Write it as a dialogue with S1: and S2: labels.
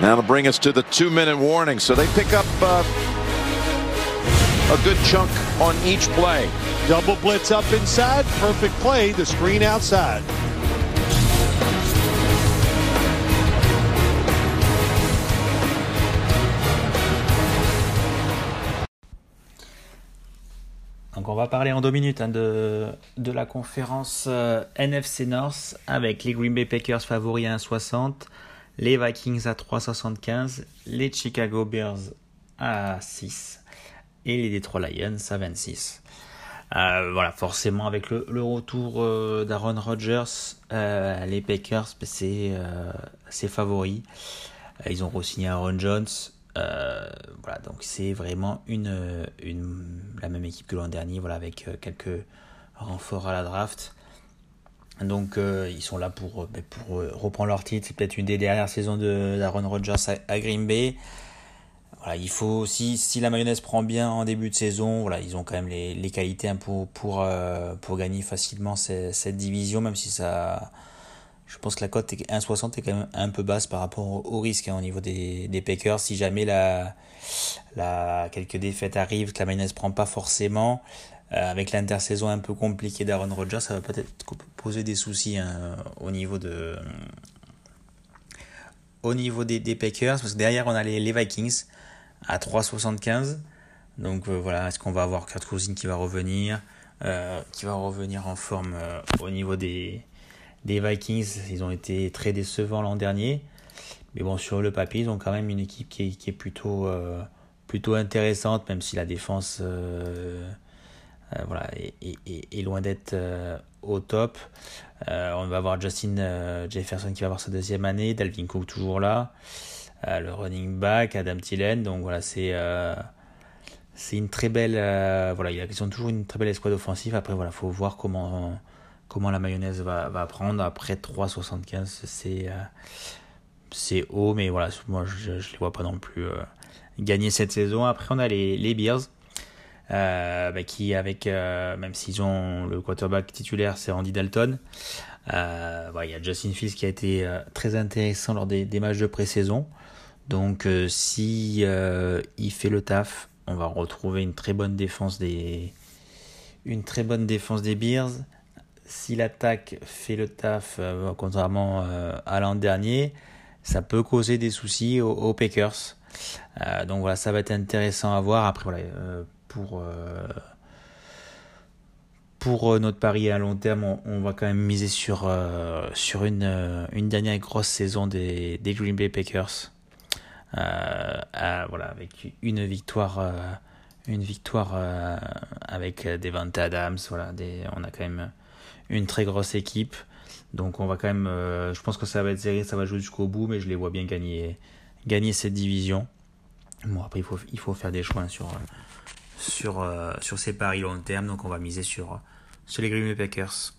S1: That'll bring us to the two-minute warning. So they pick up uh, a good chunk on each play.
S2: Double blitz up inside. Perfect play. The screen outside.
S3: Donc on va parler en deux minutes hein, de, de la conférence euh, NFC North avec les Green Bay Packers favoris à 1,60, les Vikings à 3,75, les Chicago Bears à 6 et les Detroit Lions à 26. Euh, voilà, forcément avec le, retour euh, d'Aaron Rodgers, euh, les Packers c'est c'est favori. ils ont re-signé Aaron Jones. voilà, donc c'est vraiment une la même équipe que l'an dernier, voilà, avec quelques renforts à la draft. Donc ils sont là pour, ben, pour reprendre leur titre. C'est peut-être une des dernières saisons d'Aaron Rodgers à, Green Bay voilà, il faut si, si la mayonnaise prend bien en début de saison, voilà, ils ont quand même les, les qualités pour pour euh, pour gagner facilement cette, division, même si ça, je pense que la cote 1,60 est quand même un peu basse par rapport au, risque hein, au niveau des, des Packers. Si jamais la la quelques défaites arrivent, que la mayonnaise prend pas forcément, euh, avec l'intersaison un peu compliquée d'Aaron Rodgers, ça va peut-être poser des soucis hein, au niveau de au niveau des, Packers, parce que derrière on a les, Vikings à 3,75. Donc euh, voilà, est-ce qu'on va avoir Kurt Cousins qui va revenir, euh, qui va revenir en forme euh, au niveau des, des Vikings? Ils ont été très décevants l'an dernier. Mais bon, sur le papier, ils ont quand même une équipe qui est, qui est plutôt, plutôt intéressante, même si la défense voilà, est, est, loin d'être au top. on va avoir Justin Jefferson qui va avoir sa deuxième année, Dalvin Cook toujours là. Euh, le running back, Adam Thielen. Donc voilà, c'est euh, c'est une très belle. Euh, voilà, ils ont toujours une très belle escouade offensive. Après, voilà, faut voir comment comment la mayonnaise va, va prendre. Après 3,75, c'est c'est haut, mais voilà, moi je ne les vois pas non plus gagner cette saison. Après, on a les, les Bears. Bah, qui avec même s'ils ont le quarterback titulaire c'est Andy Dalton euh, il y a Justin Fields qui a été très intéressant lors des, matchs de pré-saison donc euh, si euh, il fait le taf, on va retrouver une très bonne défense des une très bonne défense des Bears. Si l'attaque fait le taf, euh, contrairement à l'an dernier, ça peut causer des soucis aux, Packers. donc voilà, ça va être intéressant à voir. Après voilà, pour pour notre pari à long terme, on, va quand même miser sur, sur une, une dernière grosse saison des, des Green Bay Packers. Euh, voilà, avec une victoire, euh, une victoire euh, avec Devante Adams. Voilà, on a quand même une très grosse équipe. Donc on va quand même, je pense que ça va être serré, ça va jouer jusqu'au bout, mais je les vois bien gagner, gagner cette division. Bon après il faut, il faut faire des choix sur, sur, sur ces paris long terme, donc on va miser sur, sur les Green Bay Packers.